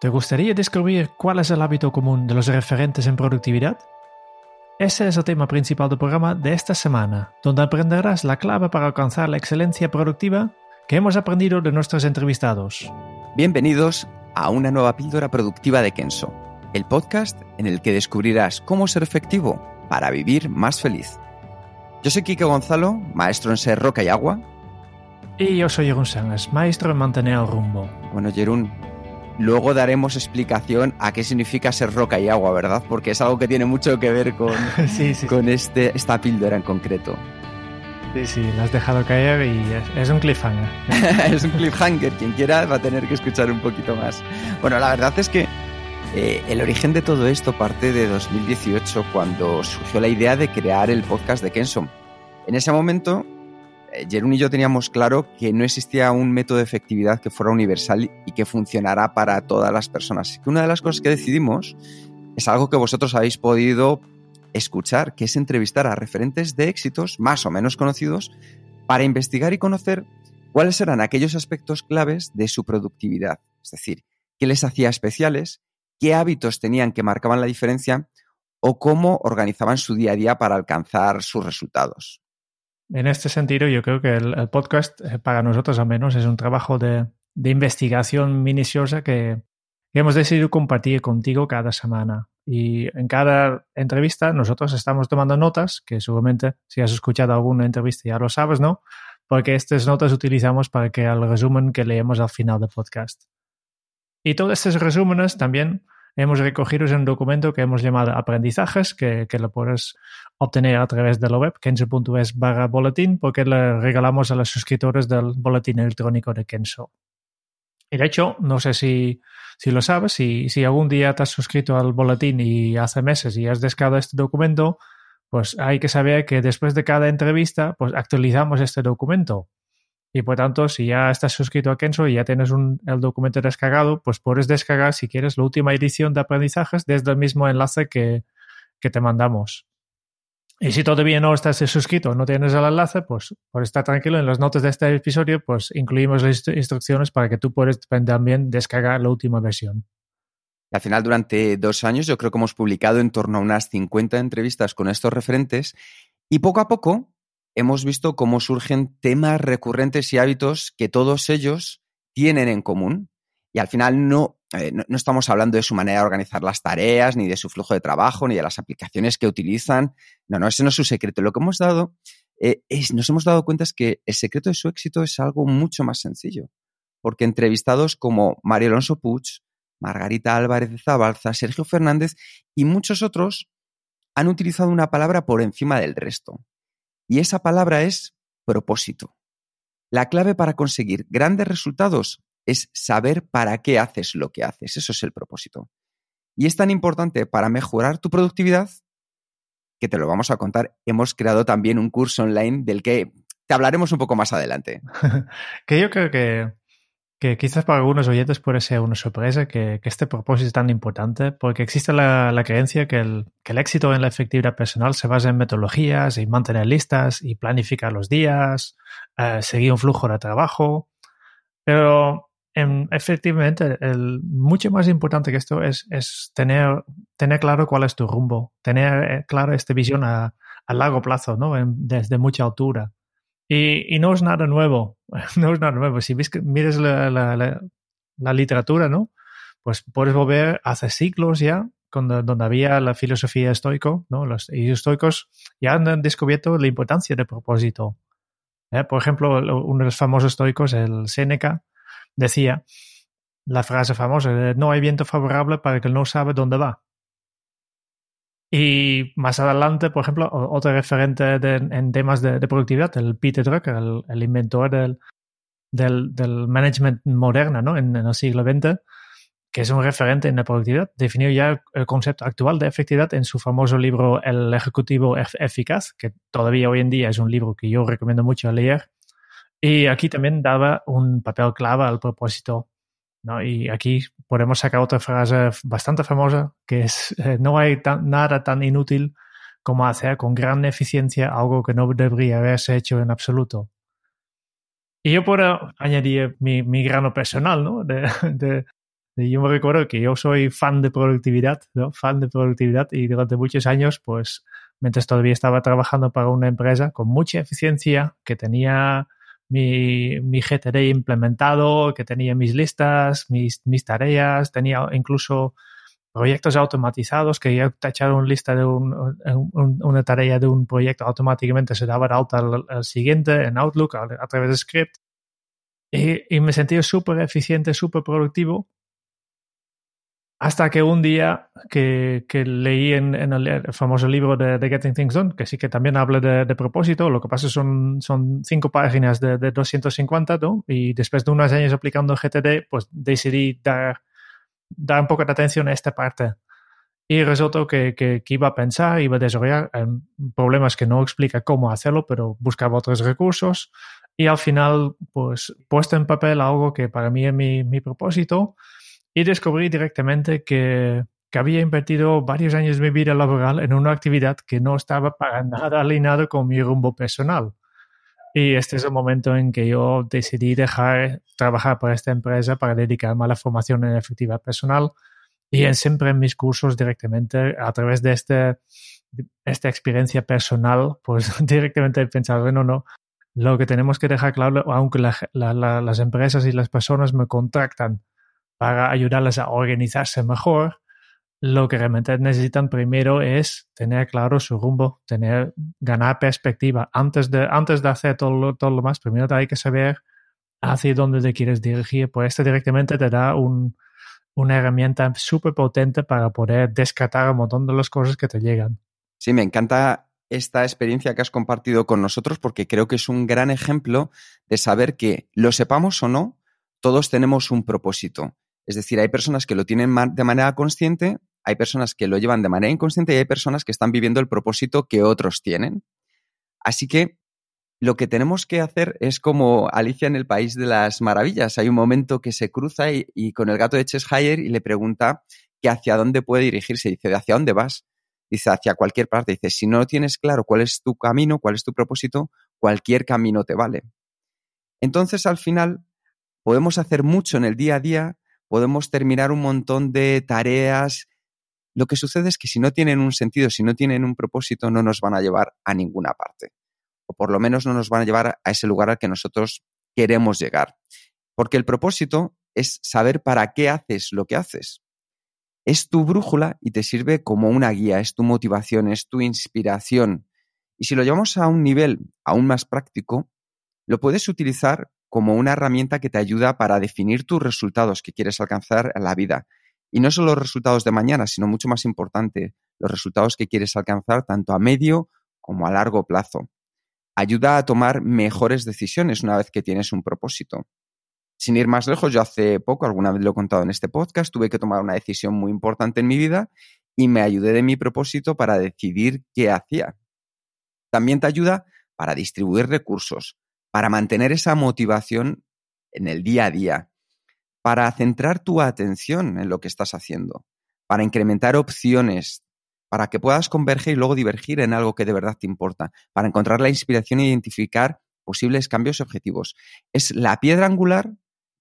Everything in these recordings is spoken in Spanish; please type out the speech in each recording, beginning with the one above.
¿Te gustaría descubrir cuál es el hábito común de los referentes en productividad? Ese es el tema principal del programa de esta semana, donde aprenderás la clave para alcanzar la excelencia productiva que hemos aprendido de nuestros entrevistados. Bienvenidos a una nueva píldora productiva de Kenso, el podcast en el que descubrirás cómo ser efectivo para vivir más feliz. Yo soy Kike Gonzalo, maestro en ser roca y agua. Y yo soy Jerún Sánchez, maestro en mantener el rumbo. Bueno, Jerún, luego daremos explicación a qué significa ser roca y agua, ¿verdad? Porque es algo que tiene mucho que ver con, sí, sí. con este, esta píldora en concreto. Sí, sí, la has dejado caer y es, es un cliffhanger. es un cliffhanger, quien quiera va a tener que escuchar un poquito más. Bueno, la verdad es que eh, el origen de todo esto parte de 2018, cuando surgió la idea de crear el podcast de Kenson. En ese momento, eh, Jerún y yo teníamos claro que no existía un método de efectividad que fuera universal y que funcionara para todas las personas. Así que una de las cosas que decidimos es algo que vosotros habéis podido escuchar, que es entrevistar a referentes de éxitos más o menos conocidos para investigar y conocer cuáles eran aquellos aspectos claves de su productividad. Es decir, qué les hacía especiales, qué hábitos tenían que marcaban la diferencia o cómo organizaban su día a día para alcanzar sus resultados. En este sentido, yo creo que el, podcast, eh, para nosotros al menos, es un trabajo de, investigación minuciosa que, que hemos decidido compartir contigo cada semana. Y en cada entrevista nosotros estamos tomando notas, que seguramente si has escuchado alguna entrevista ya lo sabes, ¿no? Porque estas notas utilizamos para crear el resumen que leemos al final del podcast. Y todos estos resúmenes también hemos recogido un documento que hemos llamado aprendizajes, que, que lo puedes obtener a través de la web, kenso.es barra boletín, porque le regalamos a los suscriptores del boletín electrónico de Kenso. Y de hecho, no sé si, si lo sabes, si, si algún día te has suscrito al boletín y hace meses y has descargado este documento, pues hay que saber que después de cada entrevista, pues actualizamos este documento. Y por tanto, si ya estás suscrito a Kenso y ya tienes un, el documento descargado, pues puedes descargar, si quieres, la última edición de aprendizajes desde el mismo enlace que, que te mandamos. Y si todavía no estás suscrito, no tienes el enlace, pues por estar tranquilo, en las notas de este episodio, pues incluimos las instrucciones para que tú puedas también descargar la última versión. Al final, durante dos años, yo creo que hemos publicado en torno a unas 50 entrevistas con estos referentes y poco a poco hemos visto cómo surgen temas recurrentes y hábitos que todos ellos tienen en común. Y al final no, eh, no, no, estamos hablando de su manera de organizar las tareas, ni de su flujo de trabajo, ni de las aplicaciones que utilizan. No, no, ese no es su secreto. Lo que hemos dado, eh, es, nos hemos dado cuenta es que el secreto de su éxito es algo mucho más sencillo. Porque entrevistados como Mario Alonso Puig, Margarita Álvarez de Zabalza, Sergio Fernández y muchos otros han utilizado una palabra por encima del resto. Y esa palabra es propósito. La clave para conseguir grandes resultados es saber para qué haces lo que haces. Eso es el propósito. Y es tan importante para mejorar tu productividad que te lo vamos a contar. Hemos creado también un curso online del que te hablaremos un poco más adelante. que yo creo que, que, quizás para algunos oyentes puede ser una sorpresa que, que este propósito es tan importante porque existe la, creencia que el, que el, éxito en la efectividad personal se basa en metodologías y mantener listas y planificar los días, eh, seguir un flujo de trabajo. Pero en, efectivamente, el, mucho más importante que esto es, es tener, tener, claro cuál es tu rumbo, tener eh, claro esta visión a, largo plazo, ¿no? Desde mucha altura. Y, y, no es nada nuevo, no es nada nuevo. Si ves que mires la, literatura, ¿no? Pues puedes volver hace siglos ya, cuando, donde había la filosofía estoico, ¿no? Los estoicos ya han descubierto la importancia del propósito. ¿Eh? Por ejemplo, uno de los famosos estoicos, el Séneca, decía la frase famosa, no hay viento favorable para el que no sabe dónde va. Y más adelante, por ejemplo, otro referente en temas de, productividad, el Peter Drucker, el, inventor del, del, management moderno ¿no? en, el siglo XX, que es un referente en la productividad, definió ya el concepto actual de efectividad en su famoso libro El Ejecutivo Eficaz, que todavía hoy en día es un libro que yo recomiendo mucho leer. Y aquí también daba un papel clave al propósito ¿no? Y aquí podemos sacar otra frase bastante famosa, que es, eh, no hay nada tan inútil como hacer con gran eficiencia algo que no debería haberse hecho en absoluto. Y yo puedo añadir mi, mi grano personal, ¿no? Yo me recuerdo que yo soy fan de productividad, ¿no? Fan de productividad y durante muchos años, pues, mientras todavía estaba trabajando para una empresa con mucha eficiencia, que tenía mi, mi GTD implementado, que tenía mis listas, mis, mis tareas, tenía incluso proyectos automatizados que ya tacharon lista de una tarea de un proyecto automáticamente se daba de alta al, siguiente en Outlook a, través de script. Y, y me sentí súper eficiente, súper productivo hasta que un día que, que leí en, en, el famoso libro de, de, Getting Things Done, que sí que también habla de, de propósito, lo que pasa son, son cinco páginas de, de 250, ¿no? Y después de unos años aplicando GTD, pues decidí dar, dar un poco de atención a esta parte. Y resultó que, que, que, iba a pensar, iba a desarrollar problemas que no explica cómo hacerlo, pero buscaba otros recursos. Y al final, pues, puesto en papel algo que para mí es mi, mi propósito, y descubrí directamente que, había invertido varios años de mi vida laboral en una actividad que no estaba para nada alineado con mi rumbo personal. Y este es el momento en que yo decidí dejar trabajar para esta empresa para dedicarme a la formación en efectividad personal y en, siempre en mis cursos directamente a través de este, esta experiencia personal, pues directamente he pensado, bueno, no, lo que tenemos que dejar claro, aunque las empresas y las personas me contratan para ayudarles a organizarse mejor, lo que realmente necesitan primero es tener claro su rumbo, tener, ganar perspectiva. Antes de, antes de hacer todo lo, todo lo más, primero hay que saber hacia dónde te quieres dirigir. Pues esto directamente te da un, una herramienta súper potente para poder descartar un montón de las cosas que te llegan. Sí, me encanta esta experiencia que has compartido con nosotros porque creo que es un gran ejemplo de saber que, lo sepamos o no, todos tenemos un propósito es decir, hay personas que lo tienen de manera consciente, hay personas que lo llevan de manera inconsciente y hay personas que están viviendo el propósito que otros tienen. Así que lo que tenemos que hacer es como Alicia en el País de las Maravillas. Hay un momento que se cruza y, con el gato de Cheshire y le pregunta que hacia dónde puede dirigirse. Dice, ¿de hacia dónde vas? Dice, hacia cualquier parte. Dice, si no tienes claro cuál es tu camino, cuál es tu propósito, cualquier camino te vale. Entonces, al final, podemos hacer mucho en el día a día podemos terminar un montón de tareas. Lo que sucede es que si no tienen un sentido, si no tienen un propósito, no nos van a llevar a ninguna parte. O por lo menos no nos van a llevar a ese lugar al que nosotros queremos llegar. Porque el propósito es saber para qué haces lo que haces. Es tu brújula y te sirve como una guía, es tu motivación, es tu inspiración. Y si lo llevamos a un nivel aún más práctico, lo puedes utilizar como una herramienta que te ayuda para definir tus resultados que quieres alcanzar en la vida. Y no solo los resultados de mañana, sino mucho más importante, los resultados que quieres alcanzar tanto a medio como a largo plazo. Ayuda a tomar mejores decisiones una vez que tienes un propósito. Sin ir más lejos, yo hace poco, alguna vez lo he contado en este podcast, tuve que tomar una decisión muy importante en mi vida y me ayudé de mi propósito para decidir qué hacía. También te ayuda para distribuir recursos, para mantener esa motivación en el día a día, para centrar tu atención en lo que estás haciendo, para incrementar opciones, para que puedas converger y luego divergir en algo que de verdad te importa, para encontrar la inspiración e identificar posibles cambios objetivos. Es la piedra angular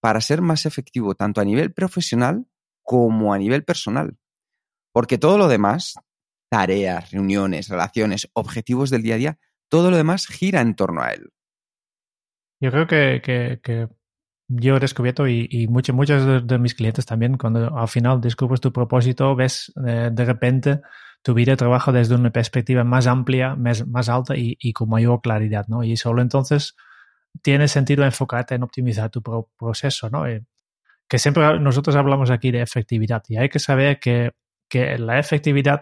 para ser más efectivo tanto a nivel profesional como a nivel personal. Porque todo lo demás, tareas, reuniones, relaciones, objetivos del día a día, todo lo demás gira en torno a él. Yo creo que, que, yo he descubierto y, y muchos, muchos de, mis clientes también, cuando al final descubres tu propósito, ves eh, de repente tu vida de trabajo desde una perspectiva más amplia, más, más alta y, y, con mayor claridad, ¿no? Y solo entonces tiene sentido enfocarte en optimizar tu proceso, ¿no? Eh, que siempre nosotros hablamos aquí de efectividad y hay que saber que que la efectividad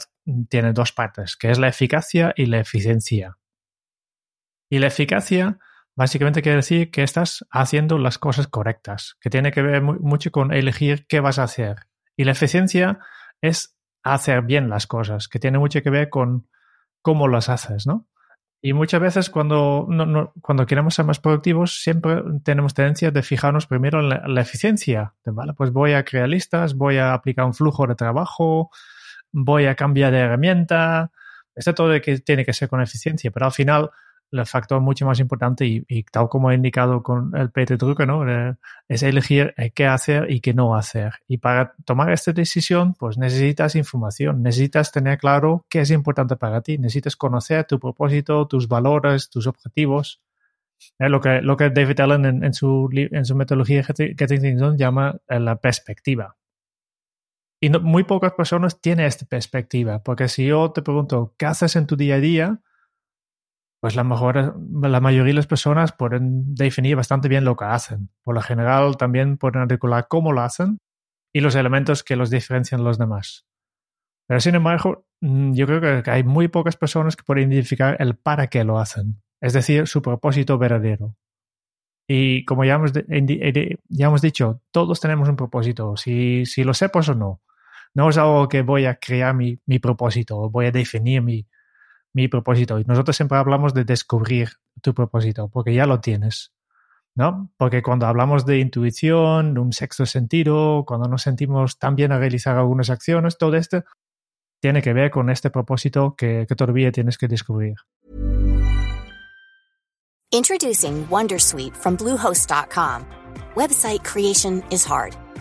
tiene dos partes, que es la eficacia y la eficiencia. Y la eficacia básicamente quiere decir que estás haciendo las cosas correctas, que tiene que ver mucho con elegir qué vas a hacer. Y la eficiencia es hacer bien las cosas, que tiene mucho que ver con cómo las haces, ¿no? Y muchas veces cuando, cuando queremos ser más productivos, siempre tenemos tendencia de fijarnos primero en la, eficiencia. ¿vale? Pues voy a crear listas, voy a aplicar un flujo de trabajo, voy a cambiar de herramienta. Esto todo que tiene que ser con eficiencia, pero al final el factor mucho más importante y, tal como he indicado con el PT Truque, ¿no? es elegir eh, qué hacer y qué no hacer. Y para tomar esta decisión, pues necesitas información, necesitas tener claro qué es importante para ti, necesitas conocer tu propósito, tus valores, tus objetivos. Eh, lo, que, lo que David Allen en, su, en su metodología Getting Things Done llama eh, la perspectiva. Y muy pocas personas tienen esta perspectiva, porque si yo te pregunto, ¿qué haces en tu día a día? Pues la, mayoría de las personas pueden definir bastante bien lo que hacen. Por lo general también pueden articular cómo lo hacen y los elementos que los diferencian de los demás. Pero sin embargo, mm, yo creo que hay muy pocas personas que pueden identificar el para qué lo hacen, es decir, su propósito verdadero. Y como ya hemos, ya hemos dicho, todos tenemos un propósito, si, si lo sé, pues o no. No es algo que voy a crear mi, mi propósito, voy a definir mi, mi propósito. Y nosotros siempre hablamos de descubrir tu propósito, porque ya lo tienes. ¿No? Porque cuando hablamos de intuición, un sexto sentido, cuando nos sentimos tan bien a realizar algunas acciones, todo esto tiene que ver con este propósito que, que todavía tienes que descubrir. Introducing Wondersuite from Bluehost.com. Website creation is hard.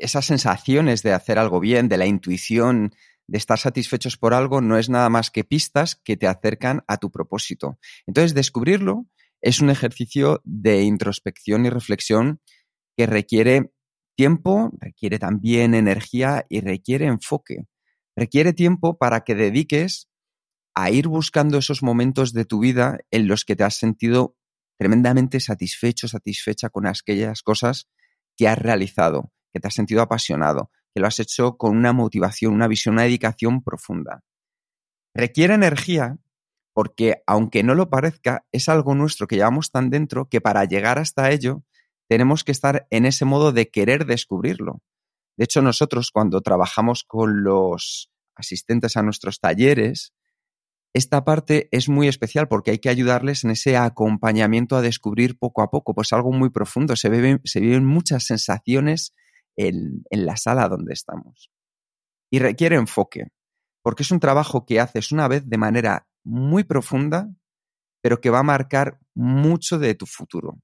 esas sensaciones de hacer algo bien, de la intuición, de estar satisfechos por algo, no es nada más que pistas que te acercan a tu propósito. Entonces, descubrirlo es un ejercicio de introspección y reflexión que requiere tiempo, requiere también energía y requiere enfoque. Requiere tiempo para que dediques a ir buscando esos momentos de tu vida en los que te has sentido tremendamente satisfecho, satisfecha con aquellas cosas que has realizado que te has sentido apasionado, que lo has hecho con una motivación, una visión, una dedicación profunda. Requiere energía porque, aunque no lo parezca, es algo nuestro que llevamos tan dentro que para llegar hasta ello tenemos que estar en ese modo de querer descubrirlo. De hecho, nosotros cuando trabajamos con los asistentes a nuestros talleres, esta parte es muy especial porque hay que ayudarles en ese acompañamiento a descubrir poco a poco, pues algo muy profundo. Se, se viven muchas sensaciones en, la sala donde estamos. Y requiere enfoque, porque es un trabajo que haces una vez de manera muy profunda, pero que va a marcar mucho de tu futuro.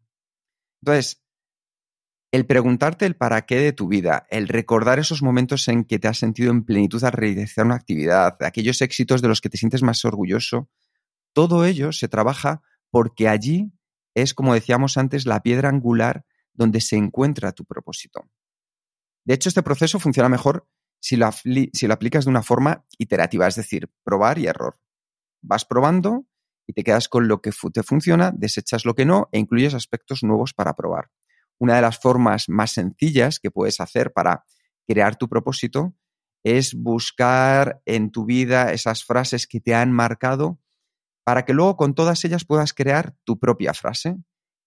Entonces, el preguntarte el para qué de tu vida, el recordar esos momentos en que te has sentido en plenitud al realizar una actividad, aquellos éxitos de los que te sientes más orgulloso, todo ello se trabaja porque allí es, como decíamos antes, la piedra angular donde se encuentra tu propósito. De hecho, este proceso funciona mejor si lo, si lo aplicas de una forma iterativa, es decir, probar y error. Vas probando y te quedas con lo que te funciona, desechas lo que no e incluyes aspectos nuevos para probar. Una de las formas más sencillas que puedes hacer para crear tu propósito es buscar en tu vida esas frases que te han marcado para que luego con todas ellas puedas crear tu propia frase.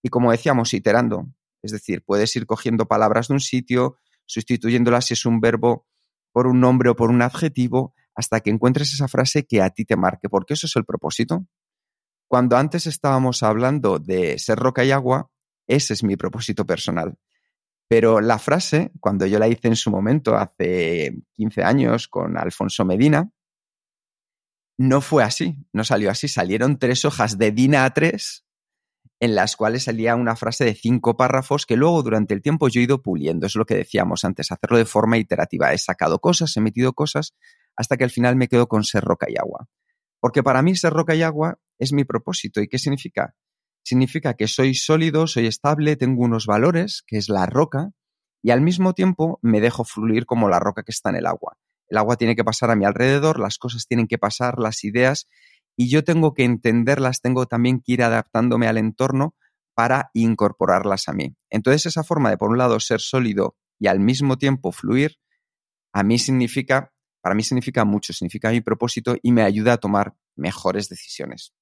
Y como decíamos, iterando. Es decir, puedes ir cogiendo palabras de un sitio, sustituyéndola si es un verbo por un nombre o por un adjetivo, hasta que encuentres esa frase que a ti te marque, porque eso es el propósito. Cuando antes estábamos hablando de ser roca y agua, ese es mi propósito personal. Pero la frase, cuando yo la hice en su momento, hace 15 años, con Alfonso Medina, no fue así, no salió así. Salieron tres hojas de DINA A3 en las cuales salía una frase de cinco párrafos que luego durante el tiempo yo he ido puliendo. Es lo que decíamos antes, hacerlo de forma iterativa. He sacado cosas, he metido cosas, hasta que al final me quedo con ser roca y agua. Porque para mí ser roca y agua es mi propósito. ¿Y qué significa? Significa que soy sólido, soy estable, tengo unos valores, que es la roca, y al mismo tiempo me dejo fluir como la roca que está en el agua. El agua tiene que pasar a mi alrededor, las cosas tienen que pasar, las ideas, y yo tengo que entenderlas, tengo también que ir adaptándome al entorno para incorporarlas a mí. Entonces esa forma de, por un lado, ser sólido y al mismo tiempo fluir, a mí significa, para mí significa mucho, significa mi propósito y me ayuda a tomar mejores decisiones.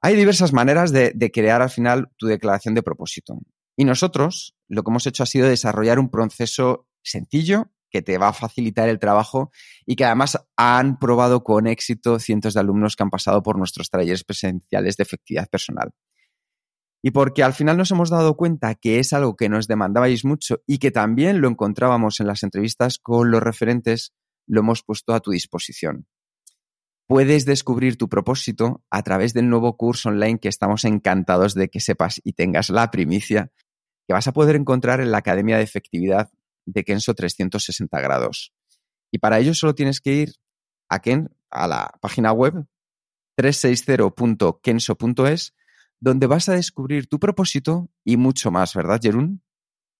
Hay diversas maneras de, de crear al final tu declaración de propósito. Y nosotros lo que hemos hecho ha sido desarrollar un proceso sencillo que te va a facilitar el trabajo y que además han probado con éxito cientos de alumnos que han pasado por nuestros talleres presenciales de efectividad personal. Y porque al final nos hemos dado cuenta que es algo que nos demandabais mucho y que también lo encontrábamos en las entrevistas con los referentes, lo hemos puesto a tu disposición. Puedes descubrir tu propósito a través del nuevo curso online que estamos encantados de que sepas y tengas la primicia que vas a poder encontrar en la Academia de Efectividad de Kenso 360 grados. Y para ello solo tienes que ir a, Ken, a la página web 360.kenso.es, donde vas a descubrir tu propósito y mucho más, ¿verdad, Jerún?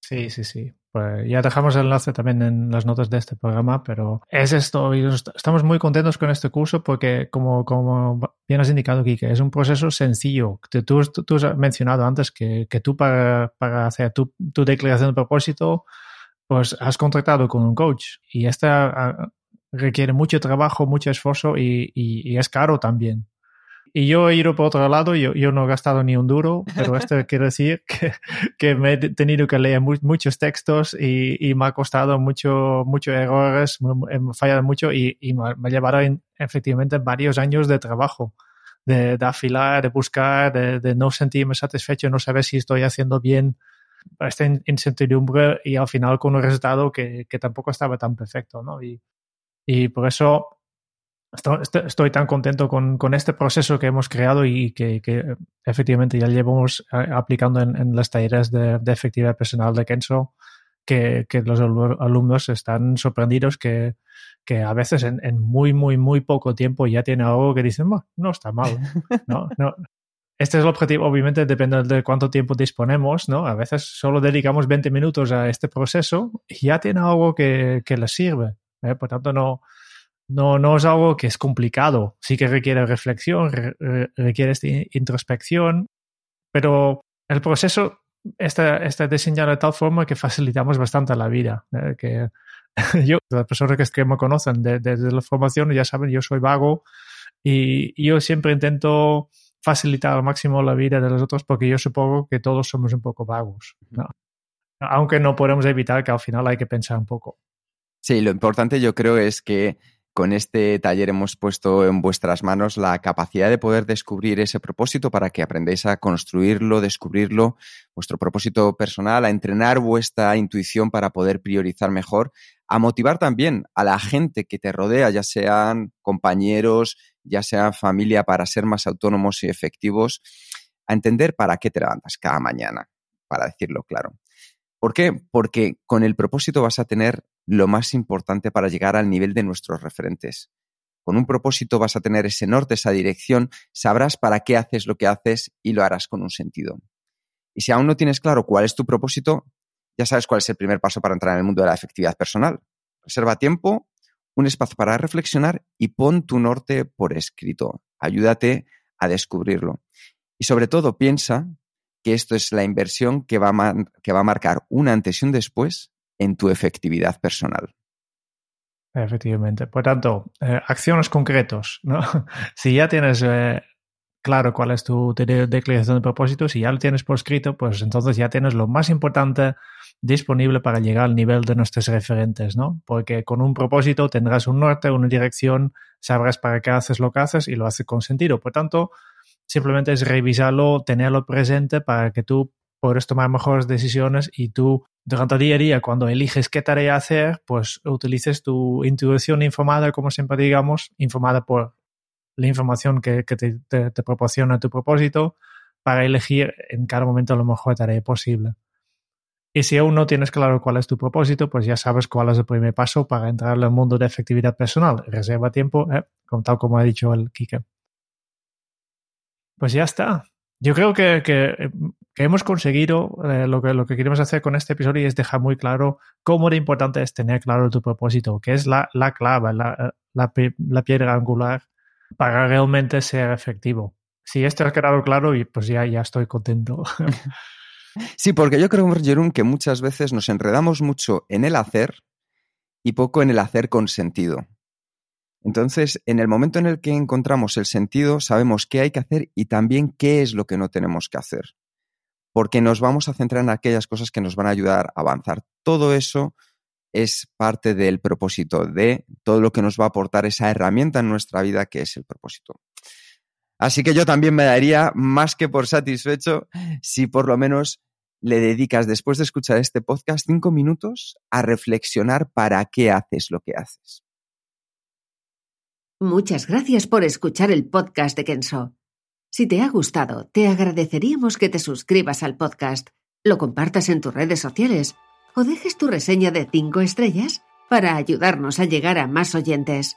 Sí, sí, sí. Pues ya dejamos el enlace también en las notas de este programa, pero es esto. Estamos muy contentos con este curso porque, como, como bien has indicado, Kike, es un proceso sencillo. Tú, tú, has mencionado antes que, que tú para, para hacer tu, tu, declaración de propósito, pues has contratado con un coach y esta ah, requiere mucho trabajo, mucho esfuerzo y, y, y es caro también. Y yo he ido por otro lado, yo, yo no he gastado ni un duro, pero esto quiere decir que, que, me he tenido que leer muchos textos y, y, me ha costado mucho, muchos errores, he fallado mucho y, y me, ha llevado efectivamente varios años de trabajo, de, de afilar, de buscar, de, de, no sentirme satisfecho, no saber si estoy haciendo bien esta incertidumbre y al final con un resultado que, que tampoco estaba tan perfecto, ¿no? Y, y por eso estoy, tan contento con, con, este proceso que hemos creado y que, que efectivamente ya llevamos eh, aplicando en, en las talleres de, de, efectividad personal de Kenso, que, que, los alumnos están sorprendidos que, que a veces en, en, muy, muy, muy poco tiempo ya tiene algo que dicen, no está mal. No, no. Este es el objetivo, obviamente depende de cuánto tiempo disponemos, ¿no? A veces solo dedicamos 20 minutos a este proceso y ya tiene algo que, que les sirve. ¿eh? Por tanto, no, no, no es algo que es complicado. Sí que requiere reflexión, requiere esta introspección, pero el proceso está, está, diseñado de tal forma que facilitamos bastante la vida. ¿eh? Que yo, las personas que, que me conocen desde de, la formación ya saben, yo soy vago y, y yo siempre intento facilitar al máximo la vida de los otros porque yo supongo que todos somos un poco vagos. ¿no? Aunque no podemos evitar que al final hay que pensar un poco. Sí, lo importante yo creo es que con este taller hemos puesto en vuestras manos la capacidad de poder descubrir ese propósito para que aprendáis a construirlo, descubrirlo, vuestro propósito personal, a entrenar vuestra intuición para poder priorizar mejor, a motivar también a la gente que te rodea, ya sean compañeros, ya sea familia, para ser más autónomos y efectivos, a entender para qué te levantas cada mañana, para decirlo claro. ¿Por qué? Porque con el propósito vas a tener lo más importante para llegar al nivel de nuestros referentes. Con un propósito vas a tener ese norte, esa dirección, sabrás para qué haces lo que haces y lo harás con un sentido. Y si aún no tienes claro cuál es tu propósito, ya sabes cuál es el primer paso para entrar en el mundo de la efectividad personal. Reserva tiempo, un espacio para reflexionar y pon tu norte por escrito. Ayúdate a descubrirlo. Y sobre todo piensa que esto es la inversión que va a, que va a marcar un antes y un después en tu efectividad personal. Efectivamente. Por tanto, eh, acciones concretos. ¿no? si ya tienes eh, claro cuál es tu declaración de propósito, si ya lo tienes por escrito, pues entonces ya tienes lo más importante disponible para llegar al nivel de nuestros referentes, ¿no? Porque con un propósito tendrás un norte, una dirección, sabrás para qué haces lo que haces y lo haces con sentido. Por tanto, simplemente es revisarlo, tenerlo presente para que tú puedas tomar mejores decisiones y tú durante el día cuando eliges qué tarea hacer, pues utilices tu intuición informada, como siempre digamos, informada por la información que, que te, te, te, proporciona tu propósito para elegir en cada momento la mejor tarea posible. Y si aún no tienes claro cuál es tu propósito, pues ya sabes cuál es el primer paso para entrar al mundo de efectividad personal. Reserva tiempo, eh, tal como ha dicho el Kike. Pues ya está. Yo creo que, que, hemos conseguido eh, lo, que, lo que queremos hacer con este episodio y es dejar muy claro cómo de importante es tener claro tu propósito, que es la, la clave, la, la, la piedra angular para realmente ser efectivo. Si esto ha quedado claro, pues ya, ya estoy contento. Sí, porque yo creo, Jerón, que muchas veces nos enredamos mucho en el hacer y poco en el hacer con sentido. Entonces, en el momento en el que encontramos el sentido, sabemos qué hay que hacer y también qué es lo que no tenemos que hacer. Porque nos vamos a centrar en aquellas cosas que nos van a ayudar a avanzar. Todo eso es parte del propósito de todo lo que nos va a aportar esa herramienta en nuestra vida que es el propósito. Así que yo también me daría más que por satisfecho si por lo menos le dedicas después de escuchar este podcast cinco minutos a reflexionar para qué haces lo que haces. Muchas gracias por escuchar el podcast de Kenso. Si te ha gustado, te agradeceríamos que te suscribas al podcast, lo compartas en tus redes sociales o dejes tu reseña de cinco estrellas para ayudarnos a llegar a más oyentes.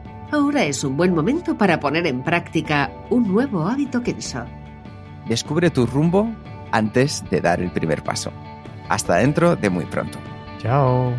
Ahora es un buen momento para poner en práctica un nuevo hábito Kenso. Descubre tu rumbo antes de dar el primer paso. Hasta dentro de muy pronto. Chao.